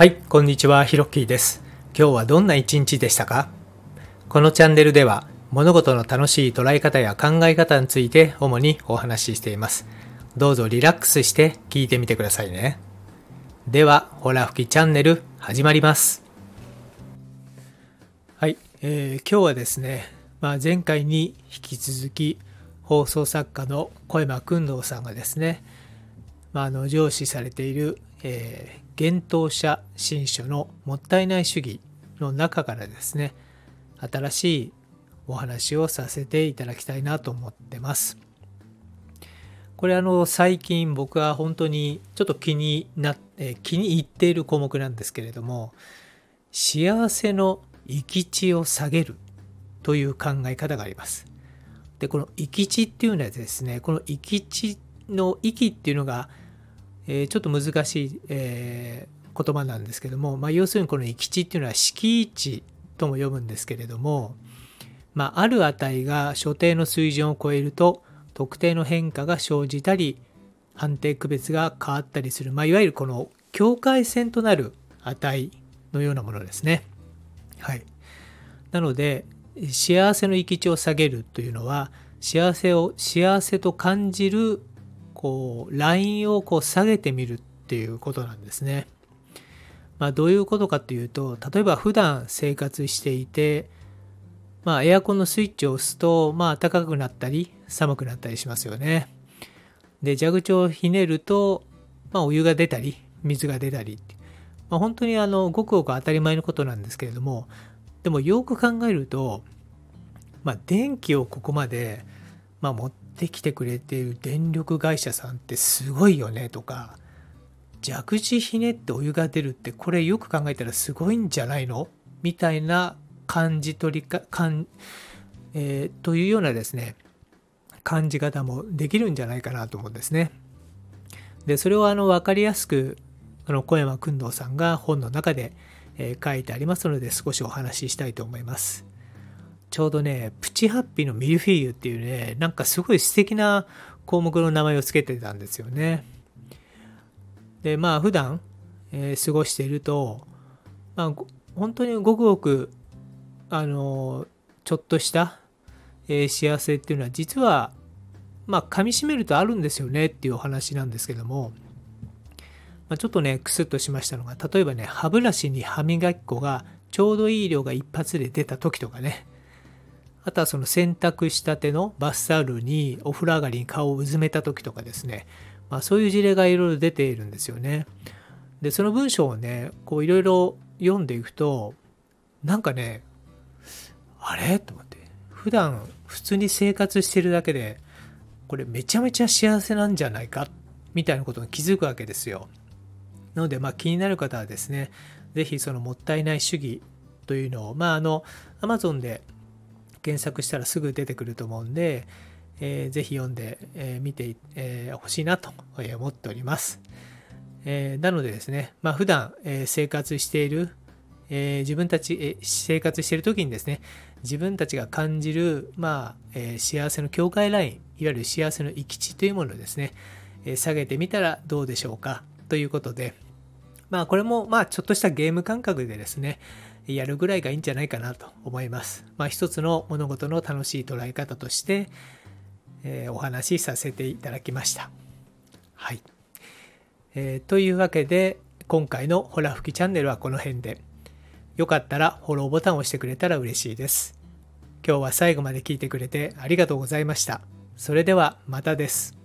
はい、こんにちは、ひろっきーです。今日はどんな一日でしたか？このチャンネルでは物事の楽しい捉え方や考え方について主にお話ししています。どうぞリラックスして聞いてみてくださいね。では、ほら吹きチャンネル始まります。はい、えー今日はですね、まあ、前回に引き続き放送作家の小山君堂さんがですね、まあ、あの上司されている、えー幻冬者新書のもったいない主義の中からですね新しいお話をさせていただきたいなと思ってます。これあの最近僕は本当にちょっと気になって気に入っている項目なんですけれども幸せの域地を下げるという考え方があります。でこの域地っていうのはですねこの域地の域っていうのがえーちょっと難しい、えー言葉なんですけども、まあ、要するにこの域地っていうのは敷地とも呼ぶんですけれども、まあ、ある値が所定の水準を超えると特定の変化が生じたり判定区別が変わったりする、まあ、いわゆるこの境界線となる値のようなものですね。はい、なので幸せの域地を下げるというのは幸せを幸せと感じるこうラインをこう下げてみるっていうことなんですね。まあ、どういうことかっていうと例えば普段生活していて、まあ、エアコンのスイッチを押すと、まあ、暖かくなったり寒くなったりしますよね。で蛇口をひねると、まあ、お湯が出たり水が出たりまあ、本当にあのごくごく当たり前のことなんですけれどもでもよく考えると、まあ、電気をここまで、まあ、持ってきてくれている電力会社さんってすごいよねとか蛇口ひねってお湯が出るってこれよく考えたらすごいんじゃないの？みたいな感じ取りか感、えーというようなですね感じ方もできるんじゃないかなと思うんですね。でそれをあの分かりやすくあの小山君堂さんが本の中で、えー書いてありますので少しお話ししたいと思います。ちょうどね、プチハッピーのミルフィーユっていうね、なんかすごい素敵な項目の名前を付けてたんですよね。で、まあ普段、えー過ごしていると、まあ本当にごくごく、あの、ちょっとした、えー幸せっていうのは実は、まあ噛み締めるとあるんですよねっていうお話なんですけども、まあ、ちょっとね、クスッとしましたのが、例えばね、歯ブラシに歯磨き粉がちょうどいい量が一発で出た時とかね、あとはその洗濯したてのバスタオルにお風呂上がりに顔をうずめた時とかですね、まあ、そういう事例がいろいろ出ているんですよね。で、その文章をね、こういろいろ読んでいくと、なんかね、あれ？と思って、普段普通に生活してるだけで、これめちゃめちゃ幸せなんじゃないか？みたいなことに気づくわけですよ。なので、まあ、気になる方はですね、ぜひそのもったいない主義というのを、まあ、あの、Amazon で検索したらすぐ出てくると思うんで、えーぜひ読んで、えー見てほ、えーしいなと思っております。えーなのでですね、まあ、普段、えー生活している、えー自分たち、え生活している時にですね、自分たちが感じる、まあえ幸せの境界ライン、いわゆる幸せの域地というものをですね、え下げてみたらどうでしょうかということで、まあこれもまあちょっとしたゲーム感覚でですね、やるぐらいがいいんじゃないかなと思います。まあ一つの物事の楽しい捉え方として、えーお話しさせていただきました。はい。えーというわけで今回のホラ吹きチャンネルはこの辺で。よかったらフォローボタンを押してくれたら嬉しいです。今日は最後まで聞いてくれてありがとうございました。それではまたです。